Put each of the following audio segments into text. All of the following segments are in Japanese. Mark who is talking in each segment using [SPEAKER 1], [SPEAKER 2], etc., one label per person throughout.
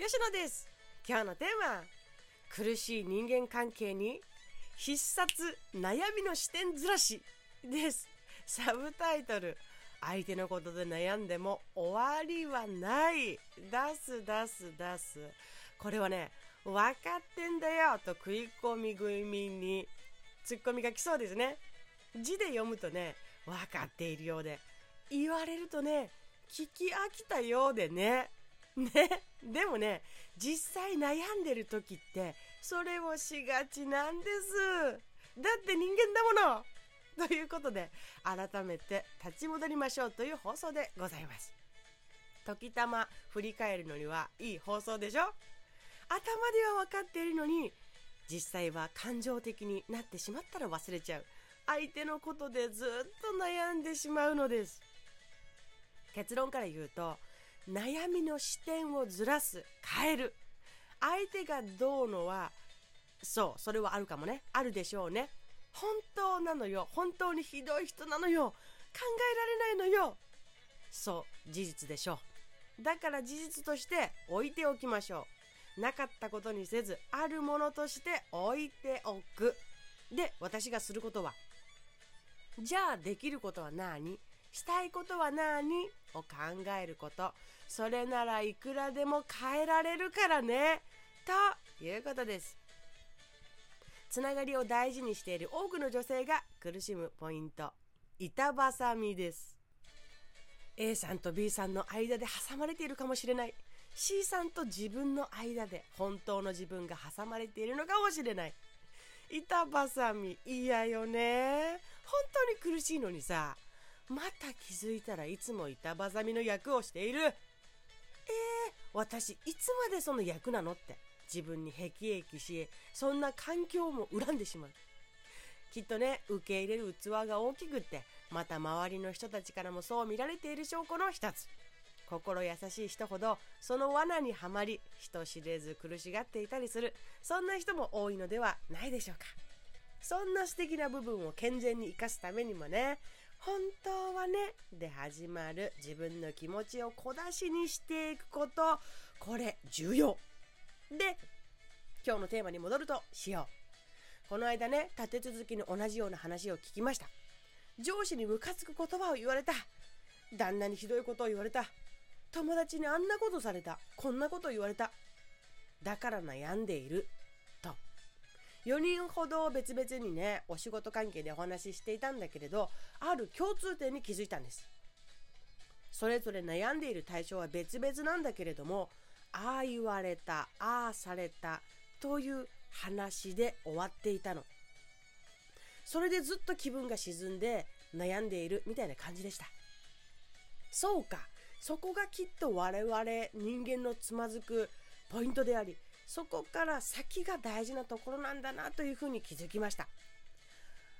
[SPEAKER 1] 吉野です。今日のテーマ苦しい人間関係に必殺悩みの視点ずらしです。サブタイトル相手のことで悩んでも終わりはない。出す出す出す。これはね分かってんだよと食い込み気味にツッコミが来そうですね。字で読むとね分かっているようで言われるとね聞き飽きたようでね。ね。でもね実際悩んでる時ってそれをしがちなんです。だって人間だもの。ということで改めて立ち戻りましょうという放送でございます。時たま振り返るのにはいい放送でしょ。頭では分かっているのに実際は感情的になってしまったら忘れちゃう。相手のことでずっと悩んでしまうのです。結論から言うと悩みの視点をずらす変える。相手がどうのはそうそれはあるかもね。あるでしょうね。本当なのよ。本当にひどい人なのよ。考えられないのよ。そう事実でしょう。だから事実として置いておきましょう。なかったことにせずあるものとして置いておく。で私がすることは。じゃあできることは何？したいことは何を考えること。それならいくらでも変えられるからね。ということです。つながりを大事にしている多くの女性が苦しむポイント。板挟みです。A さんと B さんの間で挟まれているかもしれない。C さんと自分の間で本当の自分が挟まれているのかもしれない。板挟み嫌よね。本当に苦しいのにさ。また気づいたらいつも板挟みの役をしている。えー、私いつまでその役なのって自分に辟易し、そんな環境も恨んでしまう。きっとね、受け入れる器が大きくって、また周りの人たちからもそう見られている証拠の一つ。心優しい人ほどその罠にはまり人知れず苦しがっていたりするそんな人も多いのではないでしょうかそんな素敵な部分を健全に生かすためにもね本当はねで始まる自分の気持ちを小出しにしていくことこれ重要。で今日のテーマに戻るとしよう。この間ね立て続きに同じような話を聞きました。上司にムカつく言葉を言われた。旦那にひどいことを言われた。友達にあんなことされた。こんなこと言われた。だから悩んでいる。4人ほど別々にねお仕事関係でお話ししていたんだけれどある共通点に気づいたんです。それぞれ悩んでいる対象は別々なんだけれどもああ言われたああされたという話で終わっていたの。それでずっと気分が沈んで悩んでいるみたいな感じでした。そうか。そこがきっと我々人間のつまずくポイントでありそこから先が大事なところなんだなというふうに気づきました。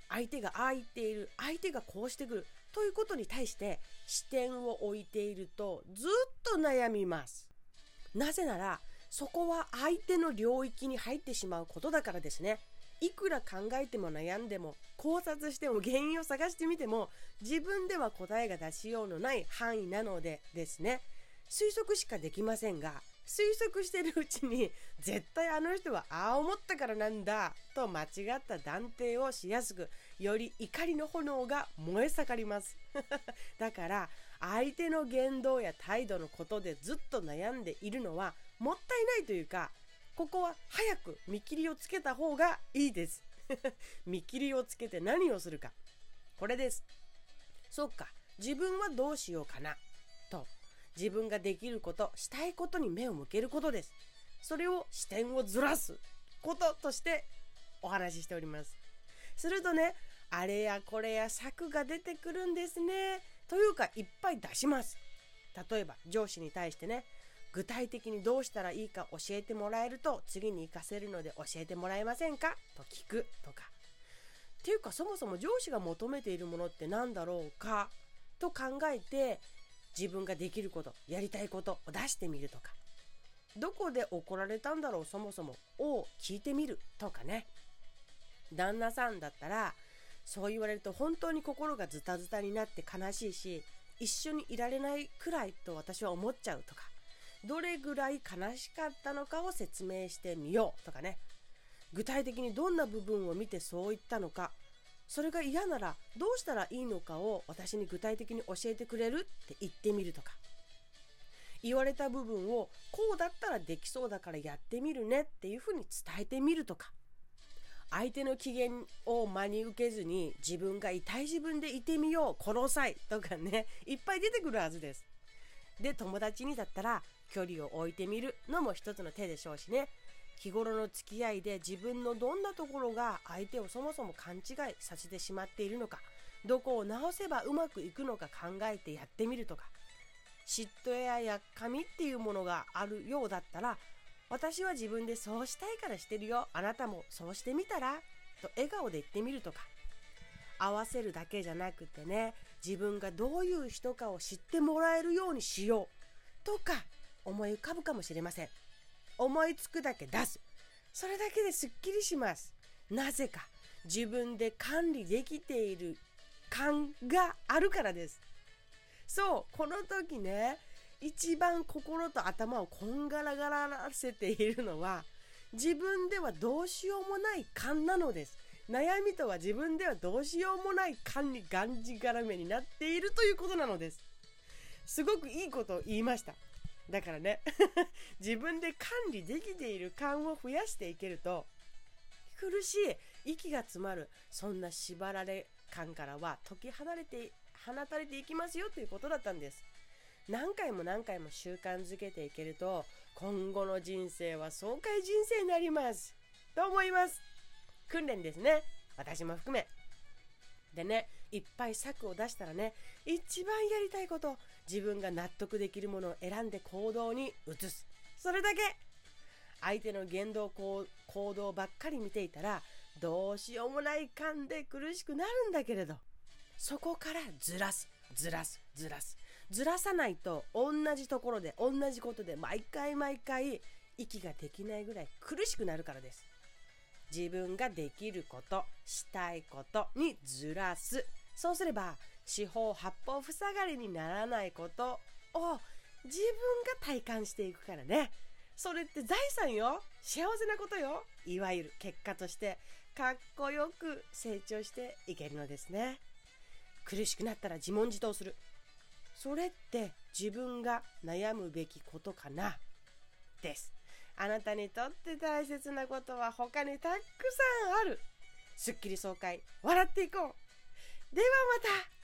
[SPEAKER 1] 相手がああ言っている相手がこうしてくるということに対して視点を置いているとずっと悩みます。なぜならそこは相手の領域に入ってしまうことだからですね。いくら考えても悩んでも考察しても原因を探してみても自分では答えが出しようのない範囲なのでですね。推測しかできませんが推測してるうちに絶対あの人はああ思ったからなんだと間違った断定をしやすくより怒りの炎が燃え盛ります。だから相手の言動や態度のことでずっと悩んでいるのはもったいないというかここは早く見切りをつけた方がいいです。見切りをつけて何をするか。これです。そっか。自分はどうしようかな。自分ができることしたいことに目を向けることです。それを視点をずらすこととしてお話ししております。するとねあれやこれや策が出てくるんですね。というかいっぱい出します。例えば上司に対してね具体的にどうしたらいいか教えてもらえると次に活かせるので教えてもらえませんか？と聞くとか。っていうかそもそも上司が求めているものって何だろうか？と考えて自分ができることやりたいことを出してみるとか。どこで怒られたんだろうそもそも。を聞いてみるとかね。旦那さんだったらそう言われると本当に心がズタズタになって悲しいし一緒にいられないくらいと私は思っちゃうとか。どれぐらい悲しかったのかを説明してみようとかね。具体的にどんな部分を見てそう言ったのかそれが嫌ならどうしたらいいのかを私に具体的に教えてくれるって言ってみるとか。言われた部分をこうだったらできそうだからやってみるねっていうふうに伝えてみるとか。相手の機嫌を真に受けずに自分が痛い自分でいてみようこの際とかね。いっぱい出てくるはずです。で友達にだったら距離を置いてみるのも一つの手でしょうしね。日頃の付き合いで自分のどんなところが相手をそもそも勘違いさせてしまっているのかどこを直せばうまくいくのか考えてやってみるとか嫉妬ややっかみっていうものがあるようだったら私は自分でそうしたいからしてるよあなたもそうしてみたらと笑顔で言ってみるとか合わせるだけじゃなくてね自分がどういう人かを知ってもらえるようにしようとか思い浮かぶかもしれません。思いつくだけ出す。それだけですっきりします。なぜか。自分で管理できている感があるからです。そうこの時ね一番心と頭をこんがらがらせているのは自分ではどうしようもない感なのです。悩みとは自分ではどうしようもない感にがんじがらめになっているということなのです。すごくいいことを言いました。だからね。自分で管理できている感を増やしていけると苦しい息が詰まるそんな縛られ感からは解き離れて放たれていきますよということだったんです。何回も何回も習慣づけていけると今後の人生は爽快人生になります。と思います。訓練ですね。私も含め。でねいっぱい策を出したらね一番やりたいこと自分が納得できるものを選んで行動に移す。それだけ。相手の言動行動ばっかり見ていたらどうしようもない感で苦しくなるんだけれど。そこからずらすずらすずらす。ずらさないと同じところで同じことで毎回毎回息ができないぐらい苦しくなるからです。自分ができることしたいことにずらす。そうすれば四方八方塞がりにならないことを自分が体感していくからね。それって財産よ。幸せなことよ。いわゆる結果としてかっこよく成長していけるのですね。苦しくなったら自問自答する。それって自分が悩むべきことかな。です。あなたにとって大切なことは他にたくさんある。すっきり爽快。笑っていこう。ではまた。